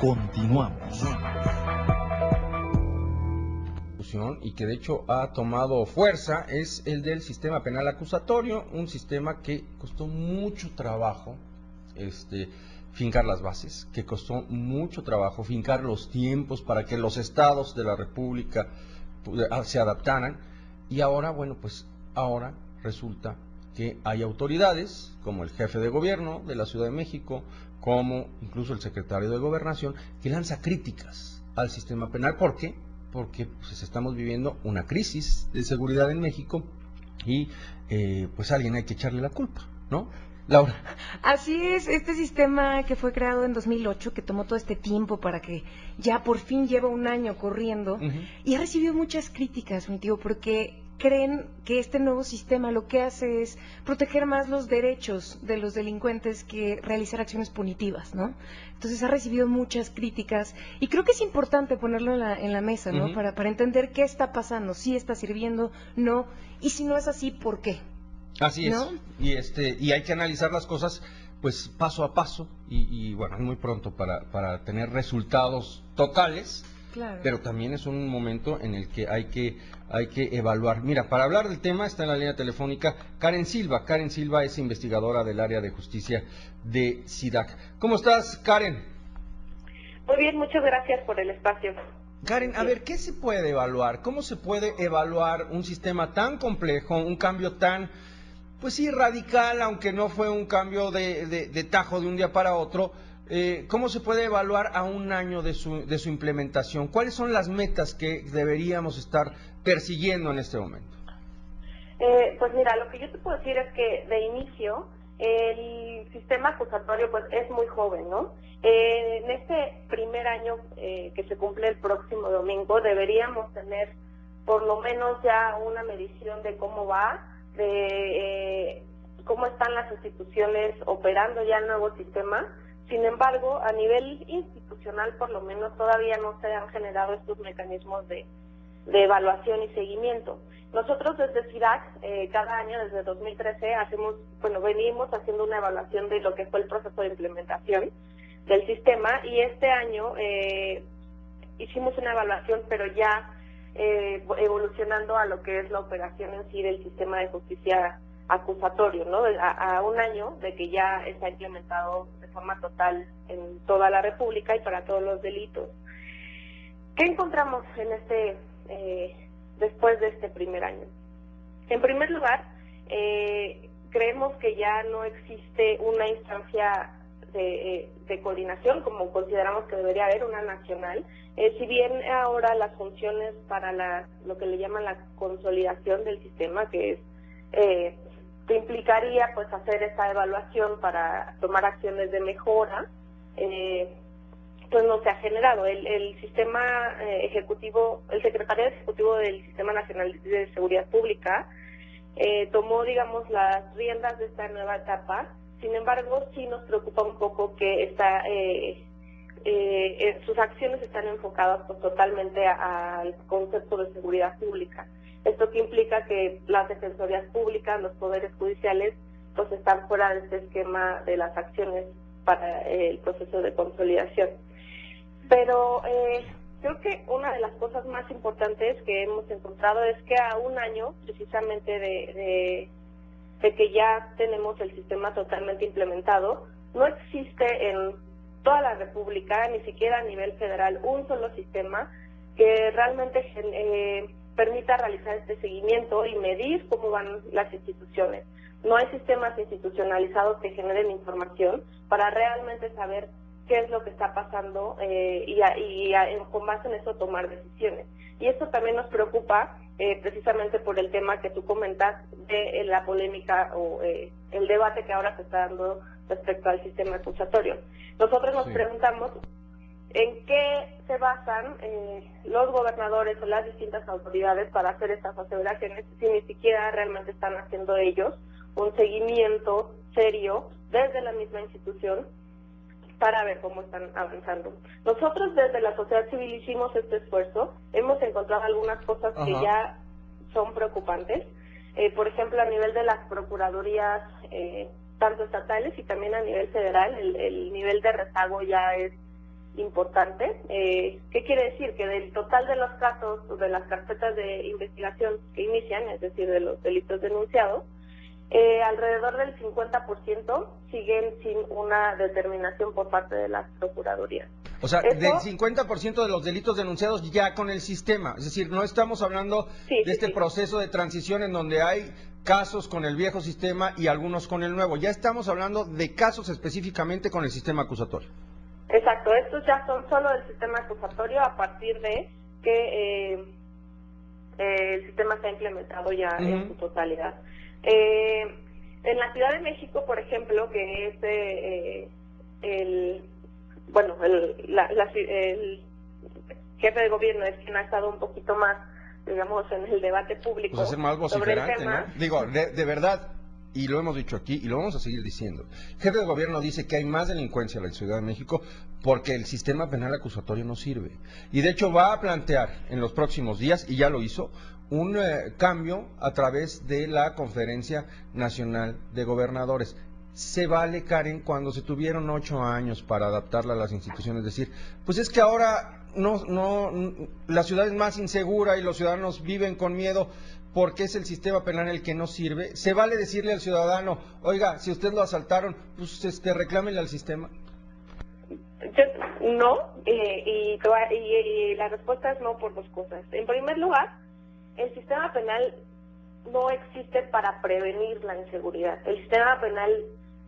Continuamos. Y que de hecho ha tomado fuerza es el del sistema penal acusatorio, un sistema que costó mucho trabajo este, fincar las bases, que costó mucho trabajo fincar los tiempos para que los estados de la República se adaptaran y ahora, bueno, pues ahora resulta que hay autoridades, como el jefe de gobierno de la Ciudad de México, como incluso el secretario de Gobernación, que lanza críticas al sistema penal. ¿Por qué? Porque pues, estamos viviendo una crisis de seguridad en México y eh, pues alguien hay que echarle la culpa, ¿no? Laura. Así es, este sistema que fue creado en 2008, que tomó todo este tiempo para que ya por fin lleva un año corriendo, y ha recibido muchas críticas, mi tío, porque creen que este nuevo sistema lo que hace es proteger más los derechos de los delincuentes que realizar acciones punitivas, ¿no? Entonces ha recibido muchas críticas y creo que es importante ponerlo en la, en la mesa, ¿no? para, para entender qué está pasando, si está sirviendo, no, y si no es así, ¿por qué? Así es. Y, este, y hay que analizar las cosas pues paso a paso y, bueno, es muy pronto para, para tener resultados totales. Pero también es un momento en el que hay que hay que evaluar. Mira, para hablar del tema está en la línea telefónica Karen Silva. Karen Silva es investigadora del área de justicia de SIDAC. ¿Cómo estás, Karen? Muy bien, muchas gracias por el espacio. Karen, a ver, ¿qué se puede evaluar? ¿Cómo se puede evaluar un sistema tan complejo, un cambio tan pues sí, radical, aunque no fue un cambio de, de, tajo de un día para otro. Eh, ¿Cómo se puede evaluar a un año de su, de su implementación? ¿Cuáles son las metas que deberíamos estar persiguiendo en este momento? Eh, pues mira, lo que yo te puedo decir es que de inicio el sistema acusatorio pues es muy joven, ¿no? Eh, en este primer año que se cumple el próximo domingo deberíamos tener por lo menos ya una medición de cómo va, de eh, cómo están las instituciones operando ya el nuevo sistema. Sin embargo, a nivel institucional, por lo menos, todavía no se han generado estos mecanismos de, evaluación y seguimiento. Nosotros desde CIRAC, eh, cada año, desde 2013, hacemos, bueno, venimos haciendo una evaluación de lo que fue el proceso de implementación del sistema y este año eh, hicimos una evaluación, pero ya eh, evolucionando a lo que es la operación en sí del sistema de justicia acusatorio, ¿no? A, un año de que ya está implementado de forma total en toda la República y para todos los delitos. ¿Qué encontramos en este eh, después de este primer año? En primer lugar, eh, creemos que ya no existe una instancia de, de, coordinación como consideramos que debería haber una nacional eh, si bien ahora las funciones para la, lo que le llaman la consolidación del sistema, que es eh, que implicaría pues hacer esta evaluación para tomar acciones de mejora, eh, pues no se ha generado. El, el sistema eh, ejecutivo, el secretario ejecutivo del Sistema Nacional de Seguridad Pública tomó, digamos, las riendas de esta nueva etapa. Sin embargo, sí nos preocupa un poco que esta eh, eh, eh, sus acciones están enfocadas pues, totalmente al concepto de seguridad pública. Esto que implica que las defensorías públicas, los poderes judiciales, pues están fuera de este esquema de las acciones para eh, el proceso de consolidación. Pero eh, creo que una de las cosas más importantes que hemos encontrado es que a un año precisamente de, de que ya tenemos el sistema totalmente implementado, no existe en toda la República, ni siquiera a nivel federal, un solo sistema que realmente eh, permita realizar este seguimiento y medir cómo van las instituciones. No hay sistemas institucionalizados que generen información para realmente saber qué es lo que está pasando eh, y, y con base en eso tomar decisiones. Y esto también nos preocupa eh, precisamente por el tema que tú comentas de la polémica o el debate que ahora se está dando respecto al sistema acusatorio. Nosotros nos preguntamos en qué se basan eh, los gobernadores o las distintas autoridades para hacer estas aseveraciones si ni siquiera realmente están haciendo ellos un seguimiento serio desde la misma institución para ver cómo están avanzando. Nosotros desde la sociedad civil hicimos este esfuerzo, hemos encontrado algunas cosas que ya son preocupantes, eh, por ejemplo a nivel de las procuradurías eh, tanto estatales y también a nivel federal, el, nivel de rezago ya es importante. Eh, ¿Qué quiere decir? Que del total de los casos, de las carpetas de investigación que inician, es decir, de los delitos denunciados, eh, alrededor del 50% siguen sin una determinación por parte de las procuradurías. O sea, del 50% de los delitos denunciados ya con el sistema. Es decir, no estamos hablando de este proceso de transición en donde hay casos con el viejo sistema y algunos con el nuevo. Ya estamos hablando de casos específicamente con el sistema acusatorio. Exacto, estos ya son solo del sistema acusatorio a partir de que eh, eh, el sistema se ha implementado ya en su totalidad. Eh, en la Ciudad de México, por ejemplo, que es eh, el, bueno, el, el jefe de gobierno es quien ha estado un poquito más, digamos, en el debate público. Pues más sobre el tema. ¿no? Digo, de, verdad, y lo hemos dicho aquí y lo vamos a seguir diciendo. Jefe de gobierno dice que hay más delincuencia en la Ciudad de México porque el sistema penal acusatorio no sirve. Y de hecho va a plantear en los próximos días, y ya lo hizo, un eh, cambio a través de la Conferencia Nacional de Gobernadores. Se vale, Karen, cuando se tuvieron ocho años para adaptarla a las instituciones, decir, pues es que ahora no, no, la ciudad es más insegura y los ciudadanos viven con miedo porque es el sistema penal el que no sirve. Se vale decirle al ciudadano, oiga, si usted lo asaltaron, pues este, reclámele al sistema. no, eh, y, y la respuesta es no por dos cosas. En primer lugar, el sistema penal no existe para prevenir la inseguridad. El sistema penal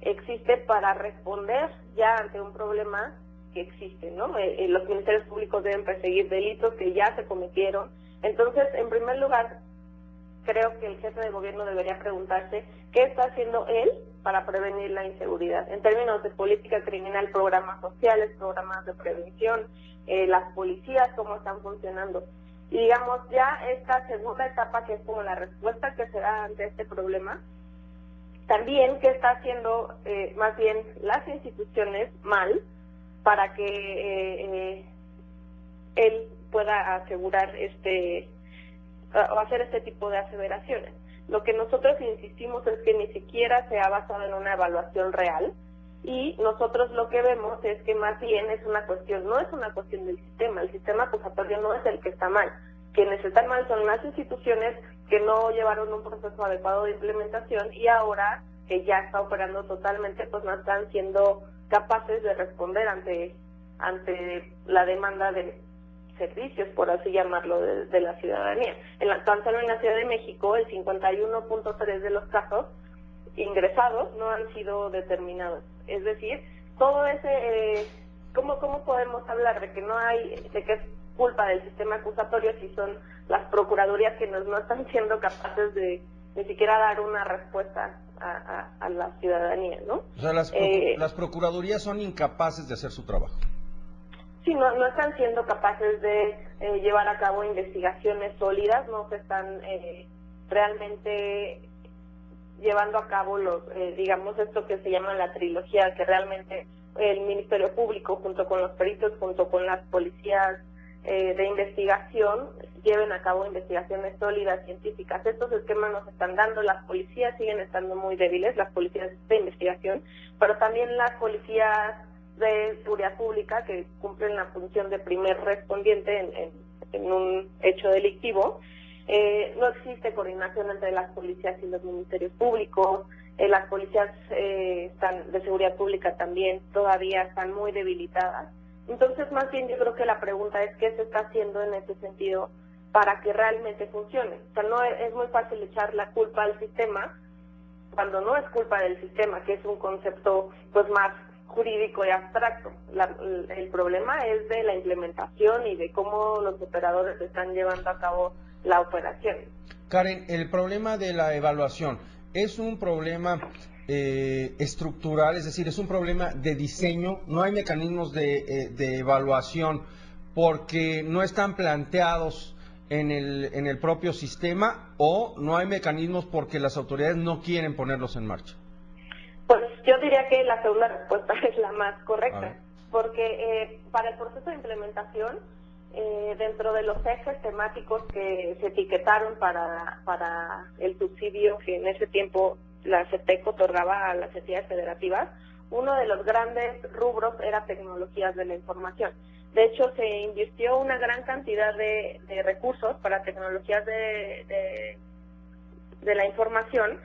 existe para responder ya ante un problema que existe, ¿no? Eh, eh, los ministerios públicos deben perseguir delitos que ya se cometieron. Entonces, en primer lugar, creo que el jefe de gobierno debería preguntarse qué está haciendo él para prevenir la inseguridad. En términos de política criminal, programas sociales, programas de prevención, eh, las policías, cómo están funcionando. Y digamos, ya esta segunda etapa, que es como la respuesta que se da ante este problema, también qué está haciendo eh, más bien las instituciones mal para que eh, eh, él pueda asegurar este o hacer este tipo de aseveraciones. Lo que nosotros insistimos es que ni siquiera se ha basado en una evaluación real, y nosotros lo que vemos es que más bien es una cuestión, no es una cuestión del sistema, el sistema acusatorio no es el que está mal. Quienes están mal son las instituciones que no llevaron un proceso adecuado de implementación y ahora que ya está operando totalmente, pues no están siendo capaces de responder ante, ante la demanda de servicios, por así llamarlo, de, la ciudadanía. En la, tan en la Ciudad de México, el 51.3 de los casos ingresados no han sido determinados. Es decir, todo ese, eh, ¿cómo, ¿cómo podemos hablar de que no hay, de que es culpa del sistema acusatorio si son las procuradurías que no están siendo capaces de ni siquiera dar una respuesta a, la ciudadanía, ¿no? O sea, las, eh, las procuradurías son incapaces de hacer su trabajo. Sí, no, no están siendo capaces de eh, llevar a cabo investigaciones sólidas, no se están eh, realmente llevando a cabo los, eh, digamos, esto que se llama la trilogía, que realmente el Ministerio Público, junto con los peritos, junto con las policías eh, de investigación, lleven a cabo investigaciones sólidas, científicas. Estos esquemas nos están dando, las policías siguen estando muy débiles, las policías de investigación, pero también las policías de seguridad pública que cumplen la función de primer respondiente en, en un hecho delictivo eh, no existe coordinación entre las policías y los ministerios públicos. Eh, las policías eh, están, de seguridad pública también todavía están muy debilitadas. Entonces, más bien yo creo que la pregunta es qué se está haciendo en ese sentido para que realmente funcione. O sea, no es, muy fácil echar la culpa al sistema cuando no es culpa del sistema, que es un concepto pues más jurídico y abstracto. el problema es de la implementación y de cómo los operadores están llevando a cabo la operación. Karen, el problema de la evaluación es un problema eh, estructural, es decir, es un problema de diseño, no hay mecanismos de, eh, de evaluación porque no están planteados en el, en el propio sistema o no hay mecanismos porque las autoridades no quieren ponerlos en marcha. Pues yo diría que la segunda respuesta es la más correcta, porque eh, para el proceso de implementación eh, dentro de los ejes temáticos que se etiquetaron para, para el subsidio que en ese tiempo la CETEC otorgaba a las entidades federativas, uno de los grandes rubros era tecnologías de la información. De hecho, se invirtió una gran cantidad de, recursos para tecnologías de, de, la información,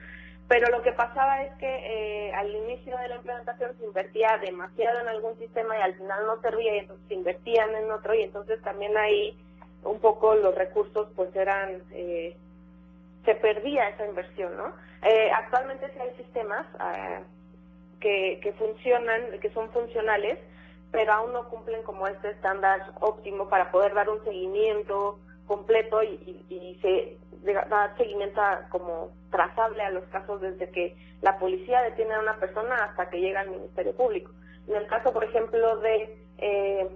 pero lo que pasaba es que eh, al inicio de la implementación se invertía demasiado en algún sistema y al final no servía y entonces se invertían en otro y entonces también ahí un poco los recursos pues eran, eh, se perdía esa inversión, ¿no? Eh, actualmente sí hay sistemas ah, que, que funcionan, que son funcionales, pero aún no cumplen como este estándar óptimo para poder dar un seguimiento completo y, y, se dar seguimiento como trazable a los casos desde que la policía detiene a una persona hasta que llega al Ministerio Público. En el caso, por ejemplo, de eh,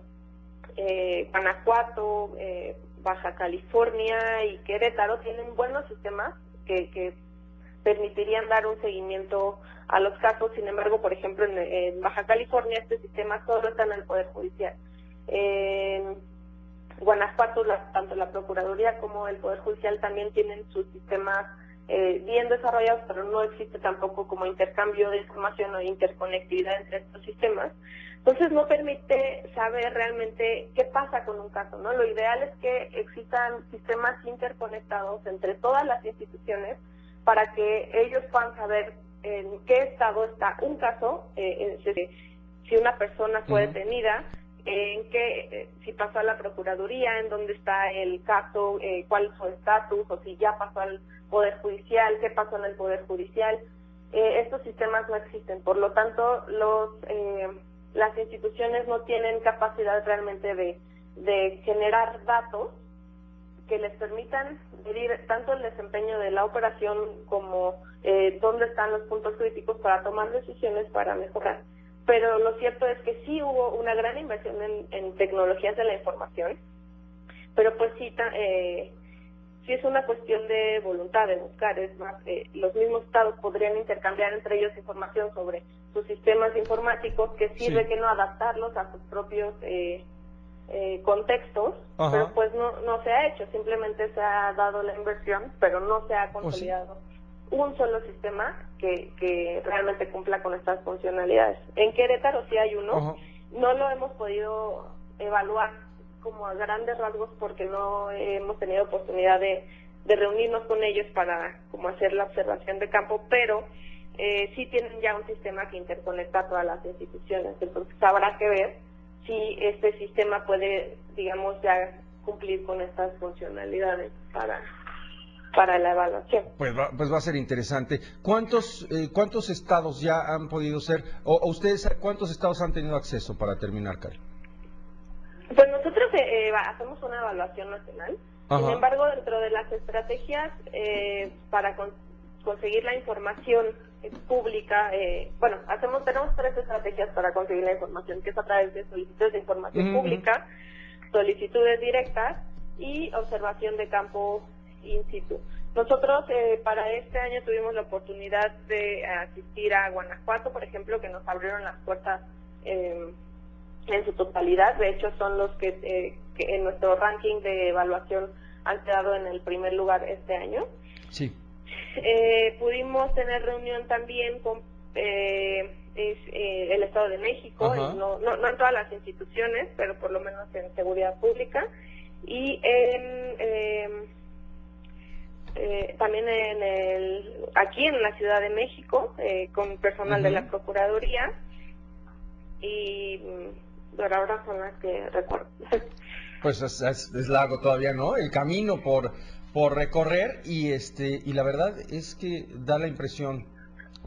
eh, Guanajuato, eh, Baja California y Querétaro, tienen buenos sistemas que, permitirían dar un seguimiento a los casos. Sin embargo, por ejemplo, en, Baja California este sistema solo está en el Poder Judicial. En Guanajuato, tanto la Procuraduría como el Poder Judicial también tienen sus sistemas eh, bien desarrollados, pero no existe tampoco como intercambio de información o interconectividad entre estos sistemas. Entonces no permite saber realmente qué pasa con un caso, ¿no? Lo ideal es que existan sistemas interconectados entre todas las instituciones para que ellos puedan saber en qué estado está un caso, eh, si una persona fue detenida, en qué, eh, si pasó a la Procuraduría, en dónde está el caso, eh, cuál es su estatus, o si ya pasó al Poder Judicial, qué pasó en el Poder Judicial. estos sistemas no existen, por lo tanto, los las instituciones no tienen capacidad realmente de, de generar datos que les permitan medir tanto el desempeño de la operación como eh, dónde están los puntos críticos para tomar decisiones para mejorar. Pero lo cierto es que sí hubo una gran inversión en, tecnologías de la información, pero pues sí, eh, sí es una cuestión de voluntad, de buscar. Es más, eh, los mismos estados podrían intercambiar entre ellos información sobre sus sistemas informáticos que sirve que no adaptarlos a sus propios eh, eh, contextos, pero pues no, no se ha hecho, simplemente se ha dado la inversión, pero no se ha consolidado un solo sistema que, que realmente cumpla con estas funcionalidades. En Querétaro sí hay uno, no lo hemos podido evaluar como a grandes rasgos porque no hemos tenido oportunidad de, de reunirnos con ellos para como hacer la observación de campo, pero eh, sí tienen ya un sistema que interconecta a todas las instituciones, entonces habrá que ver si este sistema puede, digamos, ya cumplir con estas funcionalidades para para la evaluación. Pues va, pues va a ser interesante. ¿Cuántos eh, cuántos estados ya han podido ser, o, ustedes cuántos estados han tenido acceso para terminar, Karen? Pues nosotros eh, eh, hacemos una evaluación nacional. Sin embargo, dentro de las estrategias para conseguir la información pública, eh, bueno, hacemos tenemos tres estrategias para conseguir la información, que es a través de solicitudes de información pública, solicitudes directas y observación de campo in situ. Nosotros eh, para este año tuvimos la oportunidad de asistir a Guanajuato, por ejemplo, que nos abrieron las puertas eh, en su totalidad. De hecho, son los que, que en nuestro ranking de evaluación han quedado en el primer lugar este año. Sí. Eh, pudimos tener reunión también con eh, eh, el Estado de México, no, no, en todas las instituciones, pero por lo menos en seguridad pública, y em, también en el, aquí en la Ciudad de México, con personal de la Procuraduría, y pero ahora son las que recuerdo. Pues es, es, largo todavía, ¿no? El camino por por recorrer y este y la verdad es que da la impresión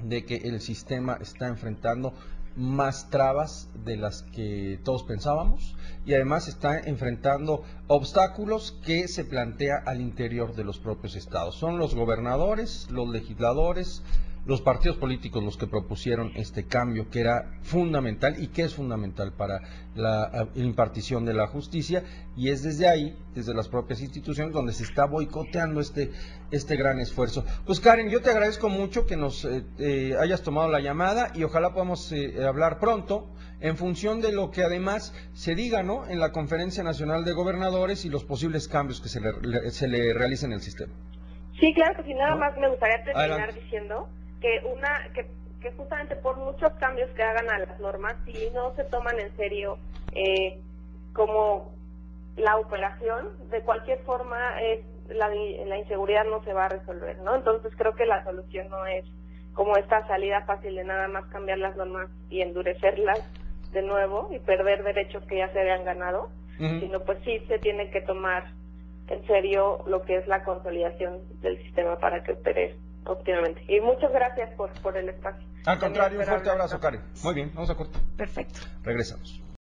de que el sistema está enfrentando más trabas de las que todos pensábamos y además está enfrentando obstáculos que se plantea al interior de los propios estados. Son los gobernadores, los legisladores, los partidos políticos los que propusieron este cambio que era fundamental y que es fundamental para la impartición de la justicia y es desde ahí, desde las propias instituciones, donde se está boicoteando este, este gran esfuerzo. Pues Karen, yo te agradezco mucho que nos eh, eh, hayas tomado la llamada y ojalá podamos eh, hablar pronto en función de lo que además se diga ¿no? en la Conferencia Nacional de Gobernadores y los posibles cambios que se le, se le realicen en el sistema. Sí, claro que sí, nada más me gustaría terminar diciendo que una que, que justamente por muchos cambios que hagan a las normas, si no se toman en serio eh, como la operación, de cualquier forma es la, la inseguridad no se va a resolver, ¿no? Entonces creo que la solución no es como esta salida fácil de nada más cambiar las normas y endurecerlas de nuevo y perder derechos que ya se habían ganado, sino pues sí se tiene que tomar en serio lo que es la consolidación del sistema para que opere óptimamente. Y muchas gracias por, por el espacio. Al contrario, un fuerte abrazo, Karen. Muy bien, vamos a cortar. Perfecto. Regresamos.